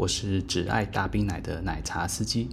我是只爱大冰奶的奶茶司机，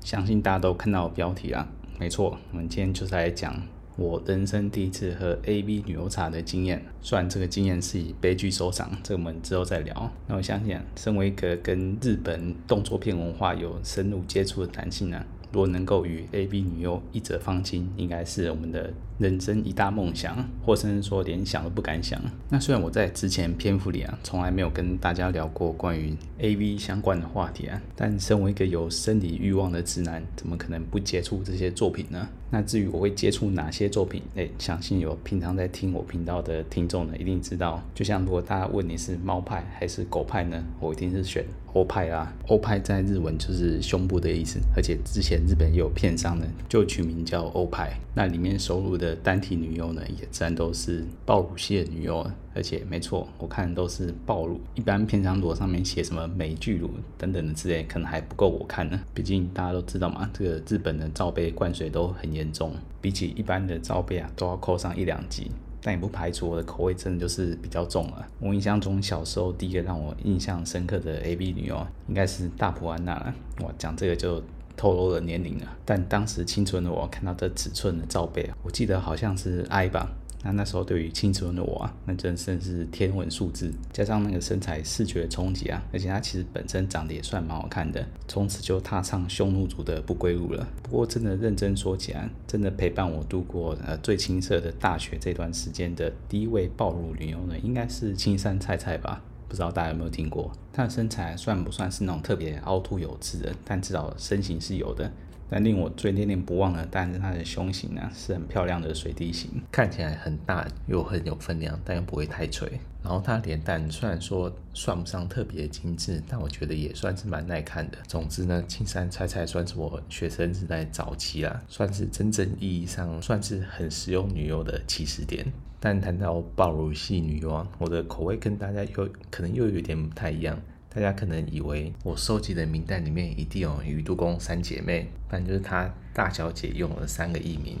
相信大家都看到标题了。没错，我们今天就是来讲。我人生第一次喝 AV 女优茶的经验，虽然这个经验是以悲剧收场，这个我们之后再聊。那我相信，身为一个跟日本动作片文化有深入接触的男性呢，如果能够与 AV 女优一折方清，应该是我们的人生一大梦想，或甚至说连想都不敢想。那虽然我在之前篇幅里啊，从来没有跟大家聊过关于 AV 相关的话题啊，但身为一个有生理欲望的直男，怎么可能不接触这些作品呢？那至于我会接触哪些作品，哎，相信有平常在听我频道的听众呢，一定知道。就像如果大家问你是猫派还是狗派呢，我一定是选欧派啦。欧派在日文就是胸部的意思，而且之前日本也有片商呢，就取名叫欧派。那里面收录的的单体女优呢，也自然都是爆乳系的女优。而且没错，我看都是爆乳。一般片商如果上面写什么美巨乳等等的之类，可能还不够我看呢。毕竟大家都知道嘛，这个日本的罩杯灌水都很严重，比起一般的罩杯啊，都要扣上一两级。但也不排除我的口味真的就是比较重了。我印象中小时候第一个让我印象深刻的 AV 女优，应该是大浦安娜了。哇，讲这个就透露了年龄了。但当时清纯的我看到这尺寸的罩杯啊，我记得好像是 I 吧。那那时候对于清纯的我啊，那真的是天文数字，加上那个身材视觉冲击啊，而且他其实本身长得也算蛮好看的，从此就踏上匈奴族的不归路了。不过真的认真说起来，真的陪伴我度过呃最青涩的大学这段时间的第一位暴露女友呢，应该是青山菜菜吧？不知道大家有没有听过？她的身材算不算是那种特别凹凸有致的？但至少身形是有的。但令我最念念不忘的，当然是她的胸型呢，是很漂亮的水滴型，看起来很大又很有分量，但又不会太垂。然后她脸蛋虽然说算不上特别精致，但我觉得也算是蛮耐看的。总之呢，青山菜菜算是我学生时代早期啊，算是真正意义上算是很实用女优的起始点。但谈到爆乳系女王，我的口味跟大家又可能又有点不太一样。大家可能以为我收集的名单里面一定有宇都宫三姐妹，反正就是她大小姐用了三个艺名：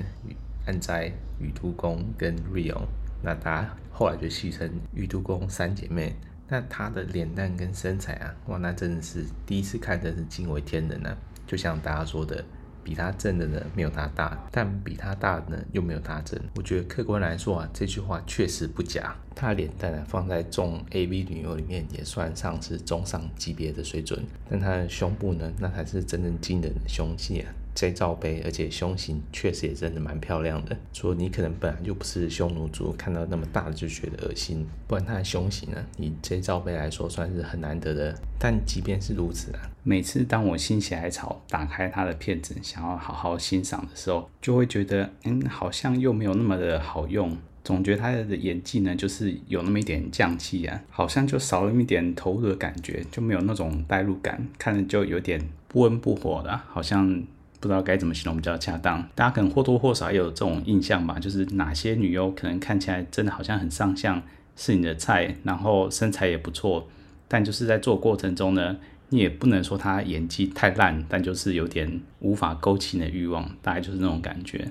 安斋、宇都宫跟 Rio。那大家后来就戏称宇都宫三姐妹。那她的脸蛋跟身材啊，哇，那真的是第一次看真是惊为天人啊！就像大家说的。比他正的呢，没有他大，但比他大的呢，又没有他正。我觉得客观来说啊，这句话确实不假。他的脸蛋呢，放在中 AV 女优里面也算上是中上级别的水准，但他的胸部呢，那才是真正惊人的胸器啊。这罩杯，而且胸型确实也真的蛮漂亮的。说你可能本来就不是匈奴族，看到那么大的就觉得恶心。不然它的胸型呢，以这罩杯来说算是很难得的。但即便是如此啊，每次当我心血来潮打开他的片子，想要好好欣赏的时候，就会觉得，嗯，好像又没有那么的好用。总觉得他的演技呢，就是有那么一点匠气啊，好像就少了那么一点投入的感觉，就没有那种代入感，看着就有点不温不火的，好像。不知道该怎么形容比较恰当，大家可能或多或少也有这种印象吧，就是哪些女优可能看起来真的好像很上相，是你的菜，然后身材也不错，但就是在做过程中呢，你也不能说她演技太烂，但就是有点无法勾起你的欲望，大概就是那种感觉。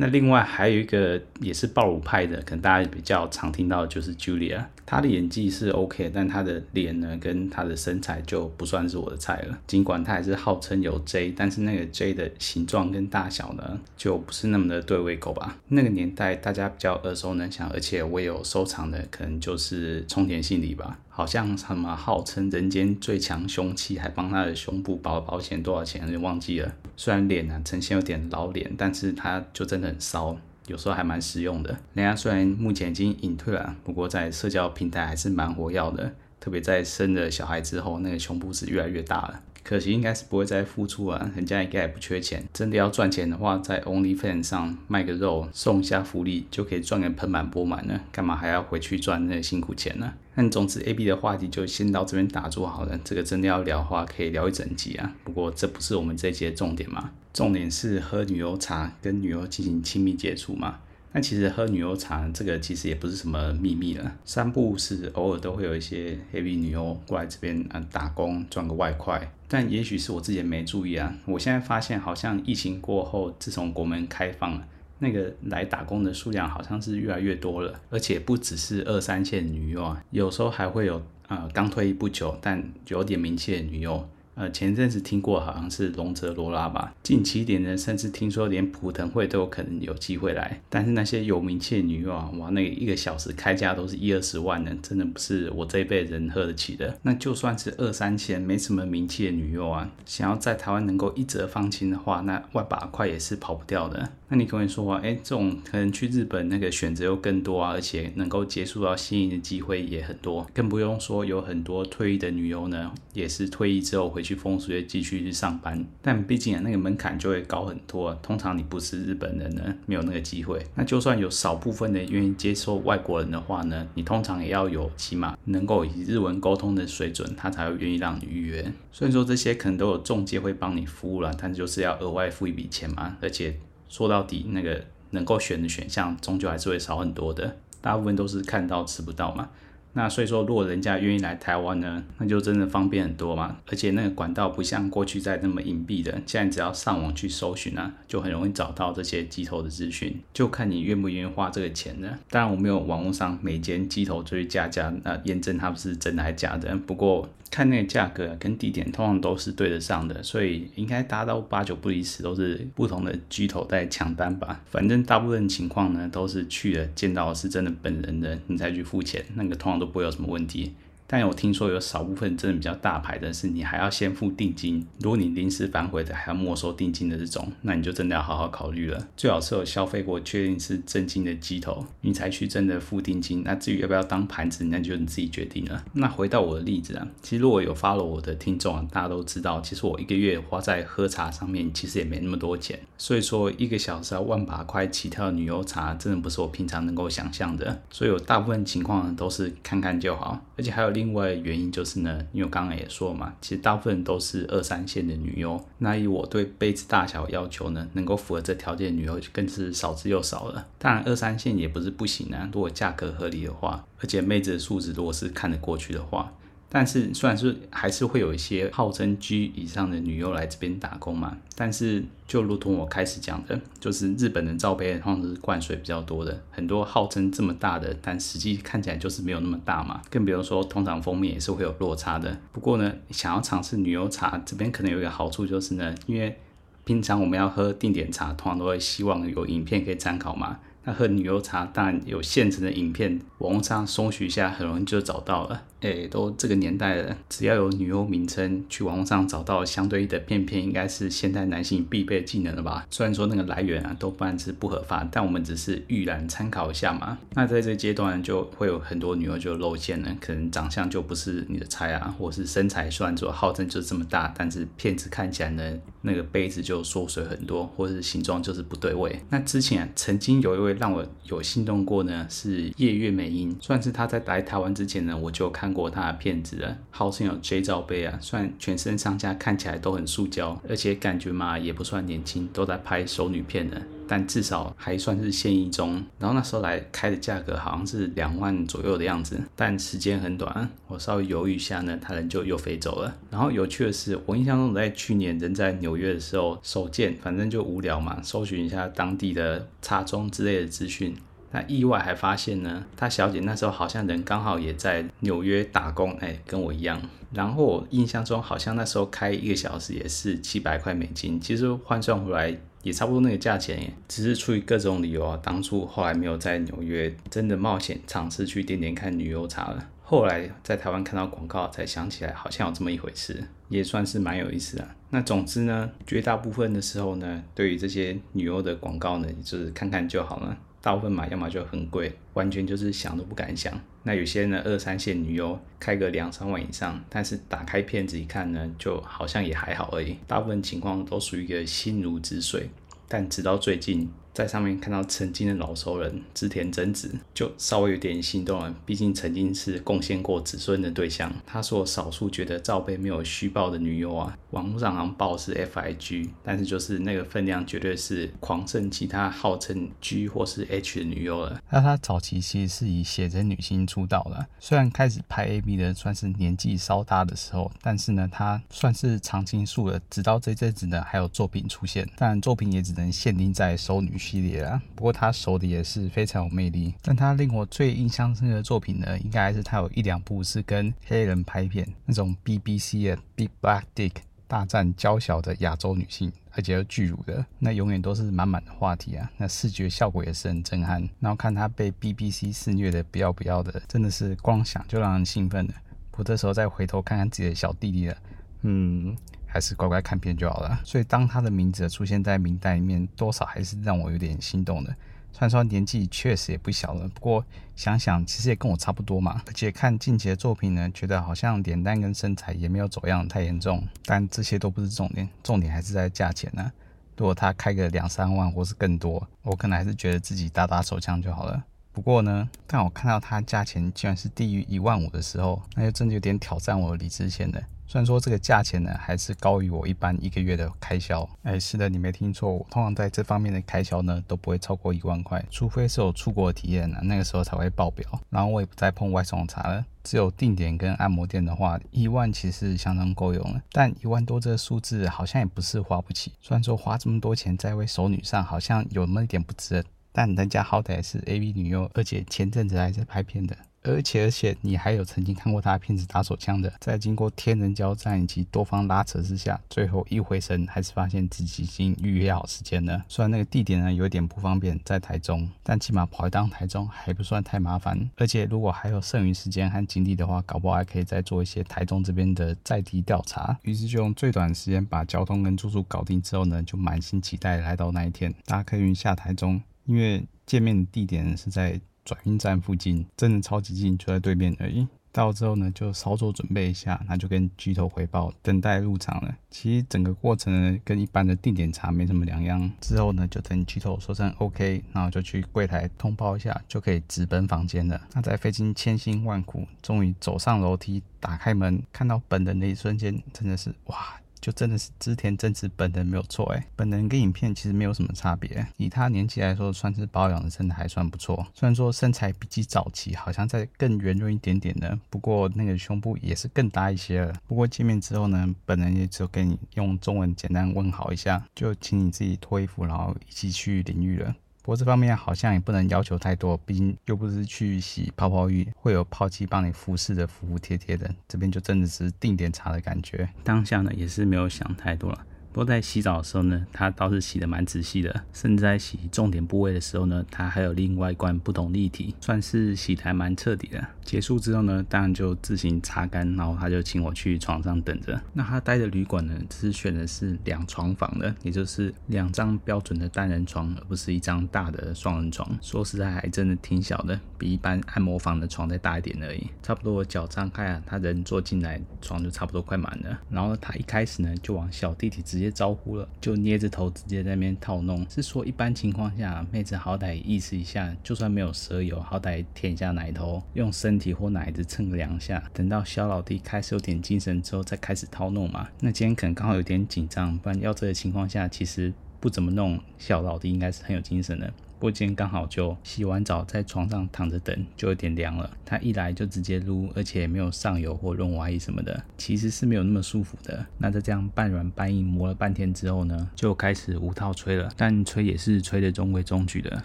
那另外还有一个也是爆乳派的，可能大家比较常听到的就是 Julia，她的演技是 OK，但她的脸呢跟她的身材就不算是我的菜了。尽管她还是号称有 J，但是那个 J 的形状跟大小呢就不是那么的对胃口吧。那个年代大家比较耳熟能详，而且我有收藏的，可能就是冲田杏里吧。好像什么号称人间最强凶器，还帮他的胸部保保险多少钱，就忘记了。虽然脸呢呈现有点老脸，但是他就真的很骚，有时候还蛮实用的。人家虽然目前已经隐退了，不过在社交平台还是蛮活跃的，特别在生了小孩之后，那个胸部是越来越大了。可惜应该是不会再复出啊，人家应该也不缺钱。真的要赚钱的话，在 OnlyFans 上卖个肉，送一下福利就可以赚个盆满钵满了。干嘛还要回去赚那辛苦钱呢？那总之，A B 的话题就先到这边打住好了。这个真的要聊的话，可以聊一整集啊。不过这不是我们这一集的重点嘛，重点是喝女优茶跟女优进行亲密接触嘛。那其实喝女优茶这个其实也不是什么秘密了，三不五时偶尔都会有一些 A B 女优过来这边啊打工赚个外快，但也许是我自己没注意啊。我现在发现好像疫情过后，自从国门开放了，那个来打工的数量好像是越来越多了，而且不只是二三线女优啊，有时候还会有呃刚退役不久但有点名气的女优。呃，前阵子听过好像是龙泽罗拉吧，近期一点呢，甚至听说连普腾会都有可能有机会来。但是那些有名气的女优啊，哇，那个一个小时开价都是一二十万呢，真的不是我这一辈人喝得起的。那就算是二三千没什么名气的女优啊，想要在台湾能够一折放轻的话，那万把块也是跑不掉的。那你可能说啊，哎，这种可能去日本那个选择又更多啊，而且能够接触到心仪的机会也很多，更不用说有很多退役的女优呢，也是退役之后回去。去风俗继续去上班，但毕竟啊，那个门槛就会高很多。通常你不是日本人呢，没有那个机会。那就算有少部分的愿意接受外国人的话呢，你通常也要有起码能够以日文沟通的水准，他才会愿意让你预约。虽然说这些可能都有中介会帮你服务了，但就是要额外付一笔钱嘛。而且说到底，那个能够选的选项终究还是会少很多的，大部分都是看到吃不到嘛。那所以说，如果人家愿意来台湾呢，那就真的方便很多嘛。而且那个管道不像过去在那么隐蔽的，现在只要上网去搜寻啊，就很容易找到这些机头的资讯，就看你愿不愿意花这个钱呢。当然，我没有网络上每间机头就去加价，那验证它不是真的还是假的。不过看那个价格跟地点，通常都是对得上的，所以应该达到八九不离十，都是不同的巨头在抢单吧。反正大部分情况呢，都是去了见到是真的本人的，你再去付钱，那个通常都不会有什么问题。但我听说有少部分真的比较大牌的，是你还要先付定金。如果你临时反悔的，还要没收定金的这种，那你就真的要好好考虑了。最好是有消费过，确定是正经的机头，你才去真的付定金。那至于要不要当盘子，那就你自己决定了。那回到我的例子啊，其实如果有 follow 我的听众啊，大家都知道，其实我一个月花在喝茶上面，其实也没那么多钱。所以说一个小时要万把块起跳的女优茶，真的不是我平常能够想象的。所以我大部分情况，都是看看就好，而且还有另。另外原因就是呢，因为我刚刚也说了嘛，其实大部分都是二三线的女优。那以我对杯子大小要求呢，能够符合这条件的女优更是少之又少了。当然，二三线也不是不行啊，如果价格合理的话，而且妹子的素质如果是看得过去的话。但是，虽然是还是会有一些号称 G 以上的女优来这边打工嘛，但是就如同我开始讲的，就是日本的罩杯通常是灌水比较多的，很多号称这么大的，但实际看起来就是没有那么大嘛。更比如说，通常封面也是会有落差的。不过呢，想要尝试女优茶，这边可能有一个好处就是呢，因为平常我们要喝定点茶，通常都会希望有影片可以参考嘛。那喝女优茶当然有现成的影片，网络上搜寻一下很容易就找到了。哎，都这个年代了，只要有女优名称，去网络上找到相对应的片片，应该是现代男性必备技能了吧？虽然说那个来源啊都不然是不合法，但我们只是预览参考一下嘛。那在这阶段就会有很多女优就露馅了，可能长相就不是你的菜啊，或是身材虽然说号称就这么大，但是片子看起来呢，那个杯子就缩水很多，或是形状就是不对位。那之前啊，曾经有一位让我有心动过呢，是叶月美音，算是她在来台湾之前呢，我就看。过他的片子了，号称有 J 罩杯啊，虽然全身上下看起来都很塑胶，而且感觉嘛也不算年轻，都在拍熟女片呢，但至少还算是现役中。然后那时候来开的价格好像是两万左右的样子，但时间很短，我稍微犹豫一下呢，他人就又飞走了。然后有趣的是，我印象中在去年人在纽约的时候手贱，反正就无聊嘛，搜寻一下当地的茶庄之类的资讯。那意外还发现呢，他小姐那时候好像人刚好也在纽约打工，哎，跟我一样。然后我印象中好像那时候开一个小时也是七百块美金，其实换算回来也差不多那个价钱耶。只是出于各种理由啊，当初后来没有在纽约真的冒险尝试去点点看女优茶了。后来在台湾看到广告才想起来，好像有这么一回事，也算是蛮有意思的。那总之呢，绝大部分的时候呢，对于这些女优的广告呢，就是看看就好了。大部分买，要么就很贵，完全就是想都不敢想。那有些呢，二三线女优开个两三万以上，但是打开片子一看呢，就好像也还好而已。大部分情况都属于一个心如止水。但直到最近，在上面看到曾经的老熟人织田真子，就稍微有点心动了。毕竟曾经是贡献过子孙的对象。他说少数觉得罩杯没有虚报的女优啊，网络上好像报是 FIG，但是就是那个分量绝对是狂胜其他号称 G 或是 H 的女优了。那他早期其实是以写真女星出道的，虽然开始拍 A B 的算是年纪稍大的时候，但是呢，他算是常青树了。直到这阵子呢，还有作品出现，但作品也只能限定在熟女系列啊。不过他熟的也是非常有魅力。但他令我最印象深刻的作品呢，应该还是他有一两部是跟黑人拍片，那种 BBC 的 Big Black Dick 大战娇小的亚洲女性，而且又巨乳的，那永远都是满满的话题啊。那视觉效果也是很震撼。然后看他被 BBC 肆虐的不要不要的，真的是光想就让人兴奋的。不这时候再回头看看自己的小弟弟了，嗯。还是乖乖看片就好了。所以当他的名字出现在名单里面，多少还是让我有点心动的。虽然说年纪确实也不小了，不过想想其实也跟我差不多嘛。而且看近期的作品呢，觉得好像脸蛋跟身材也没有走样太严重。但这些都不是重点，重点还是在价钱呢。如果他开个两三万或是更多，我可能还是觉得自己打打手枪就好了。不过呢，当我看到他价钱居然是低于一万五的时候，那就真的有点挑战我理智线了。虽然说这个价钱呢，还是高于我一般一个月的开销。哎，是的，你没听错，我通常在这方面的开销呢，都不会超过一万块，除非是有出国的体验呢，那个时候才会爆表。然后我也不再碰外送茶了，只有定点跟按摩店的话，一万其实相当够用了。但一万多这个数字好像也不是花不起。虽然说花这么多钱在一位熟女上，好像有那么一点不值，但人家好歹是 AV 女优，而且前阵子还在拍片的。而且而且，你还有曾经看过他的片子打手枪的，在经过天人交战以及多方拉扯之下，最后一回神，还是发现自己已经预约好时间了。虽然那个地点呢有点不方便，在台中，但起码跑一趟台中还不算太麻烦。而且如果还有剩余时间和精力的话，搞不好还可以再做一些台中这边的在地调查。于是就用最短的时间把交通跟住宿搞定之后呢，就满心期待来到那一天，搭客运下台中，因为见面的地点是在。转运站附近真的超级近，就在对面而已。到之后呢，就稍作准备一下，那就跟巨头回报，等待入场了。其实整个过程呢，跟一般的定点茶没什么两样。之后呢，就等巨头说声 OK，然后就去柜台通报一下，就可以直奔房间了。那在费尽千辛万苦，终于走上楼梯，打开门，看到本人的一瞬间，真的是哇！就真的是织田正子本人没有错哎，本人跟影片其实没有什么差别，以他年纪来说，算是保养的真的还算不错。虽然说身材比起早期好像再更圆润一点点的，不过那个胸部也是更大一些了。不过见面之后呢，本人也只有跟你用中文简单问好一下，就请你自己脱衣服，然后一起去淋浴了。不过这方面好像也不能要求太多，毕竟又不是去洗泡泡浴，会有泡机帮你服侍的服服帖帖的。这边就真的是定点茶的感觉。当下呢也是没有想太多了。不过在洗澡的时候呢，他倒是洗得蛮仔细的，甚至在洗重点部位的时候呢，他还有另外一罐不同立体，算是洗得还蛮彻底的。结束之后呢，当然就自行擦干，然后他就请我去床上等着。那他待的旅馆呢，只是选的是两床房的，也就是两张标准的单人床，而不是一张大的双人床。说实在，还真的挺小的，比一般按摩房的床再大一点而已。差不多脚张开啊，他人坐进来，床就差不多快满了。然后他一开始呢，就往小弟弟之。直接招呼了，就捏着头直接在那边套弄。是说一般情况下，妹子好歹意思一下，就算没有蛇油，好歹舔一下奶头，用身体或奶子蹭个两下。等到小老弟开始有点精神之后，再开始套弄嘛。那今天可能刚好有点紧张，不然要这个情况下，其实不怎么弄，小老弟应该是很有精神的。不过今天刚好就洗完澡，在床上躺着等，就有点凉了。他一来就直接撸，而且没有上油或润滑液什么的，其实是没有那么舒服的。那在这样半软半硬磨了半天之后呢，就开始无套吹了。但吹也是吹得中规中矩的，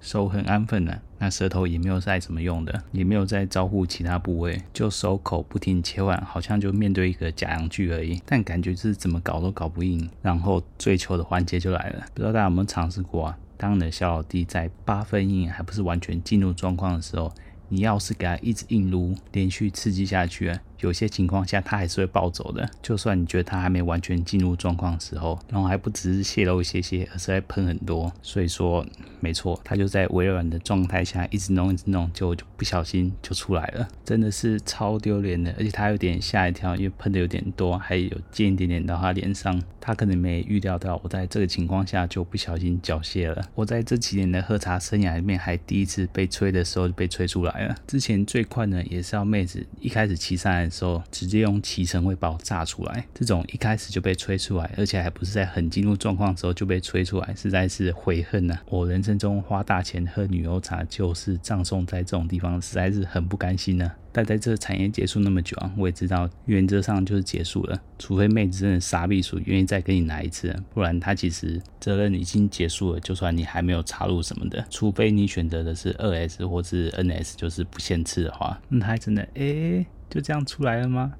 手很安分的。那舌头也没有再怎么用的，也没有再招呼其他部位，就手口不停切换，好像就面对一个假阳具而已。但感觉是怎么搞都搞不硬。然后追求的环节就来了，不知道大家有没有尝试过啊？当你的小老弟在八分硬还不是完全进入状况的时候，你要是给他一直硬撸，连续刺激下去，有些情况下他还是会暴走的。就算你觉得他还没完全进入状况的时候，然后还不只是泄露一些些，而是在喷很多。所以说，没错，他就在微软的状态下一直弄一直弄，就就不小心就出来了，真的是超丢脸的。而且他有点吓一跳，因为喷的有点多，还有溅一点点到他脸上，他可能没预料到我在这个情况下就不小心缴械了。我在这几年的喝茶生涯里面，还第一次被吹的时候就被吹出来了。之前最快呢，也是要妹子一开始骑上来的时候，直接用骑乘会把我炸出来。这种一开始就被吹出来，而且还不是在很进入状况的时候就被吹出来，实在是悔恨呐、啊！我人生中花大钱喝女优茶，就是葬送在这种地方，实在是很不甘心呢、啊。但在这个产业结束那么久啊，我也知道原则上就是结束了，除非妹子真的傻逼鼠愿意再跟你来一次，不然他其实责任已经结束了。就算你还没有插入什么的，除非你选择的是二 S 或是 NS，就是不限次的话，那他还真的哎、就这样出来了吗？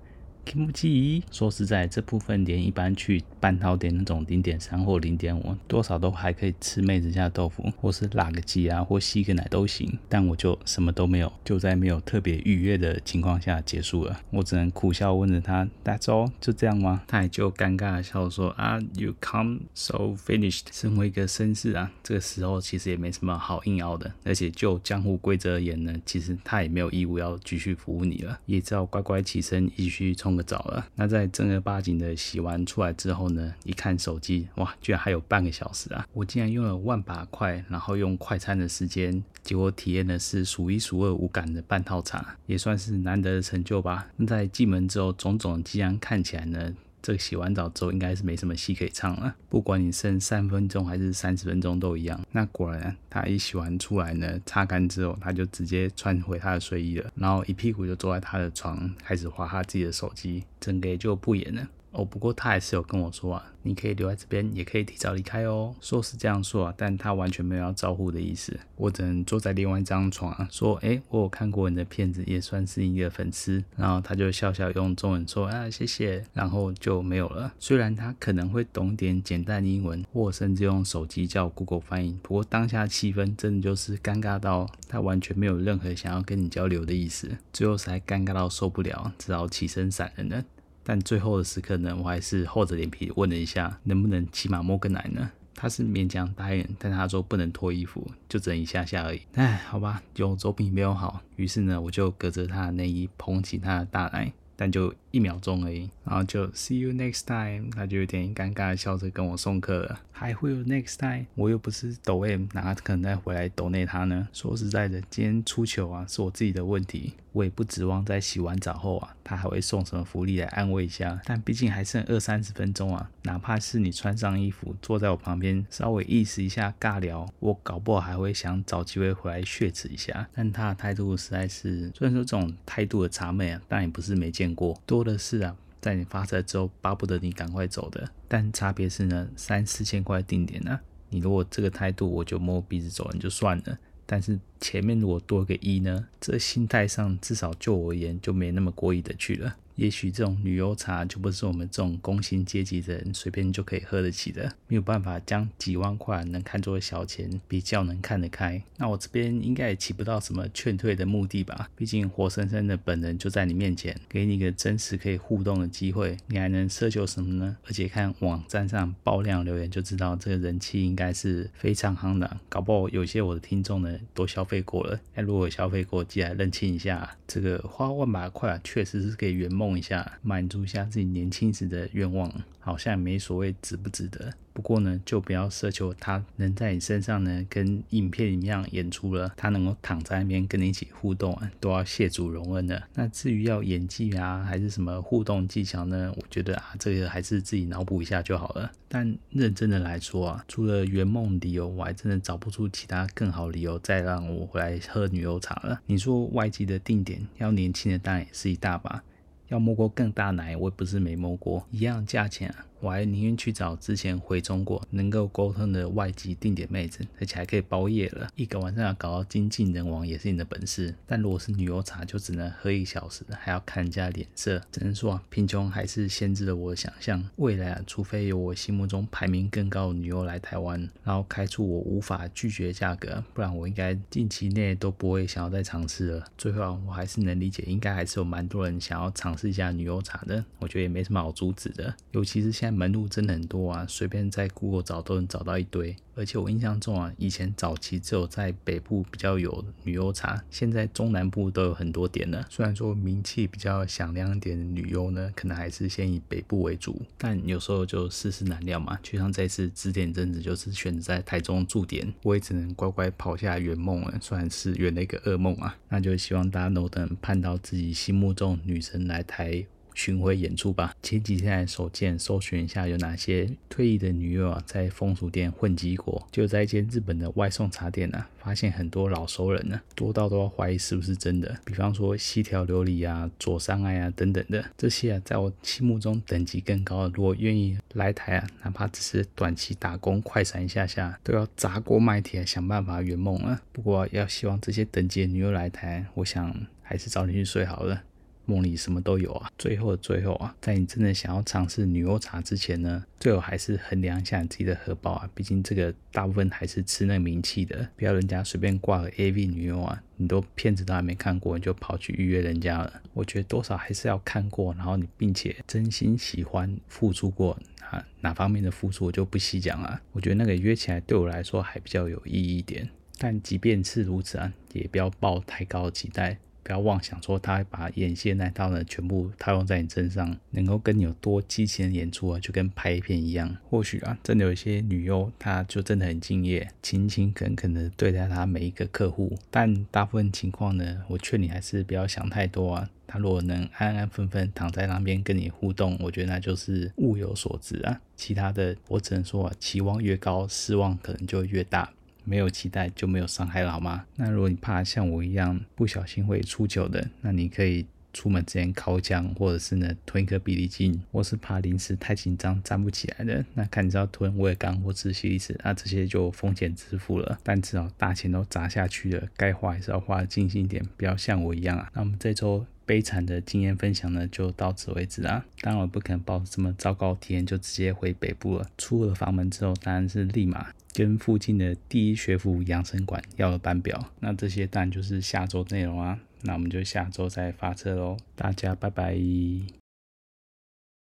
不起，说实在，这部分连一般去半套店那种零点三或零点五，多少都还可以吃妹子家豆腐，或是拉个鸡啊，或吸个奶都行。但我就什么都没有，就在没有特别愉悦的情况下结束了。我只能苦笑问着他：“That's all？就这样吗？”他也就尴尬的笑说：“啊，You come so finished。”身为一个绅士啊，这个时候其实也没什么好硬拗的。而且就江湖规则而言呢，其实他也没有义务要继续服务你了，也只好乖乖起身继续冲么早了。那在正儿八经的洗完出来之后呢，一看手机，哇，居然还有半个小时啊！我竟然用了万把块，然后用快餐的时间，结果体验的是数一数二无感的半套茶，也算是难得的成就吧。那在进门之后，种种既然看起来呢，这个洗完澡之后应该是没什么戏可以唱了。不管你剩三分钟还是三十分钟都一样。那果然，他一洗完出来呢，擦干之后，他就直接穿回他的睡衣了，然后一屁股就坐在他的床，开始划他自己的手机，整个就不演了。哦，不过他还是有跟我说啊，你可以留在这边，也可以提早离开哦。说是这样说啊，但他完全没有要招呼的意思。我只能坐在另外一张床啊，说，哎，我有看过你的片子，也算是你的粉丝。然后他就笑笑用中文说啊，谢谢，然后就没有了。虽然他可能会懂点简单英文，或甚至用手机叫 Google 翻译，不过当下气氛真的就是尴尬到他完全没有任何想要跟你交流的意思。最后才尴尬到受不了，只好起身闪人了。但最后的时刻呢，我还是厚着脸皮问了一下，能不能起码摸个奶呢？他是勉强答应，但他说不能脱衣服，就只能一下下而已。哎，好吧，有总比没有好。于是呢，我就隔着他的内衣捧起他的大奶，但就一秒钟而已，然后就 see you next time，他就有点尴尬的笑着跟我送客了。还会有 next time？我又不是抖 M，哪可能再回来抖内他呢？说实在的，今天出糗啊，是我自己的问题。我也不指望在洗完澡后啊，他还会送什么福利来安慰一下。但毕竟还剩二三十分钟啊，哪怕是你穿上衣服坐在我旁边，稍微意思一下尬聊，我搞不好还会想找机会回来血耻一下。但他的态度实在是，虽然说这种态度的茶妹啊，但也不是没见过，多的是啊。在你发车之后，巴不得你赶快走的。但差别是呢，三四千块定点呢、啊，你如果这个态度，我就摸鼻子走人就算了。但是前面如果多个一呢，这心态上至少就我而言就没那么过意的去了。也许这种旅游茶就不是我们这种工薪阶级的人随便就可以喝得起的，没有办法将几万块能看作小钱，比较能看得开。那我这边应该也起不到什么劝退的目的吧？毕竟活生生的本人就在你面前，给你一个真实可以互动的机会，你还能奢求什么呢？而且看网站上爆量留言就知道，这个人气应该是非常夯的。搞不好有些我的听众呢都消费过了，那如果消费过，记得来认清一下。这个花万把块，确实是可以圆梦。梦一下，满足一下自己年轻时的愿望，好像没所谓值不值得。不过呢，就不要奢求他能在你身上呢，跟影片一样演出了，他能够躺在那边跟你一起互动，都要谢主隆恩的。那至于要演技啊，还是什么互动技巧呢？我觉得啊，这个还是自己脑补一下就好了。但认真的来说啊，除了圆梦理由，我还真的找不出其他更好理由再让我回来喝女优茶了。你说外籍的定点要年轻的当然也是一大把。要摸过更大奶，我也不是没摸过，一样价钱，我还宁愿去找之前回中国能够沟通的外籍定点妹子，而且还可以包夜了，一个晚上要搞到精尽人亡也是你的本事。但如果是女优茶，就只能喝一小时，还要看人家脸色。只能说啊，贫穷还是限制了我的想象。未来啊，除非有我心目中排名更高的女优来台湾，然后开出我无法拒绝的价格，不然我应该近期内都不会想要再尝试了。最后啊，我还是能理解，应该还是有蛮多人想要尝试一下女优茶的。我觉得也没什么好阻止的，尤其是像现在。门路真的很多啊，随便在 Google 找都能找到一堆。而且我印象中啊，以前早期只有在北部比较有女优茶，现在中南部都有很多点了。虽然说名气比较响亮一点的女优呢，可能还是先以北部为主，但有时候就世事难料嘛。就像这次指点阵子就是选择在台中驻点，我也只能乖乖跑下圆梦了，算是圆了一个噩梦啊。那就希望大家都能盼到自己心目中女神来台。巡回演出吧。前几天来手贱搜寻一下有哪些退役的女友啊，在风俗店混迹过。就在一间日本的外送茶店呢、啊，发现很多老熟人呢、多到都要怀疑是不是真的。比方说西条琉璃啊、佐山爱啊等等的这些啊，在我心目中等级更高的，如果愿意来台啊，哪怕只是短期打工快闪一下下，都要砸锅卖铁想办法圆梦了。不过要希望这些等级的女友来台，我想还是早点去睡好了。梦里什么都有啊！最后的最后啊，在你真的想要尝试女优茶之前呢，最好还是衡量一下你自己的荷包啊。毕竟这个大部分还是吃那个名气的，不要人家随便挂个 AV 女优啊，你都片子都还没看过，你就跑去预约人家了。我觉得多少还是要看过，然后你并且真心喜欢付出过啊，哪方面的付出我就不细讲了。我觉得那个约起来对我来说还比较有意义一点。但即便是如此啊，也不要抱太高的期待。不要妄想说他会把演戏的那套呢全部套用在你身上，能够跟你有多激情的演出啊，就跟拍片一样。或许啊，真的有一些女优，她就真的很敬业，勤勤恳恳的对待她每一个客户。但大部分情况呢，我劝你还是不要想太多啊。她如果能安安分分躺在那边跟你互动，我觉得那就是物有所值啊。其他的，我只能说啊，期望越高，失望可能就越大。没有期待就没有伤害了，好吗？那如果你怕像我一样不小心会出糗的，那你可以出门之前靠枪，或者是呢吞一颗比利精。或是怕临时太紧张站不起来的，那看你是要吞威而钢或是西力士，那这些就风险自负了。但至少大钱都砸下去了，该花还是要花尽心一点，不要像我一样啊。那我们这周悲惨的经验分享呢，就到此为止啦。当然我不可能抱着这么糟糕体验就直接回北部了。出了房门之后，当然是立马。跟附近的第一学府养生馆要了班表，那这些当然就是下周内容啊，那我们就下周再发车喽，大家拜拜。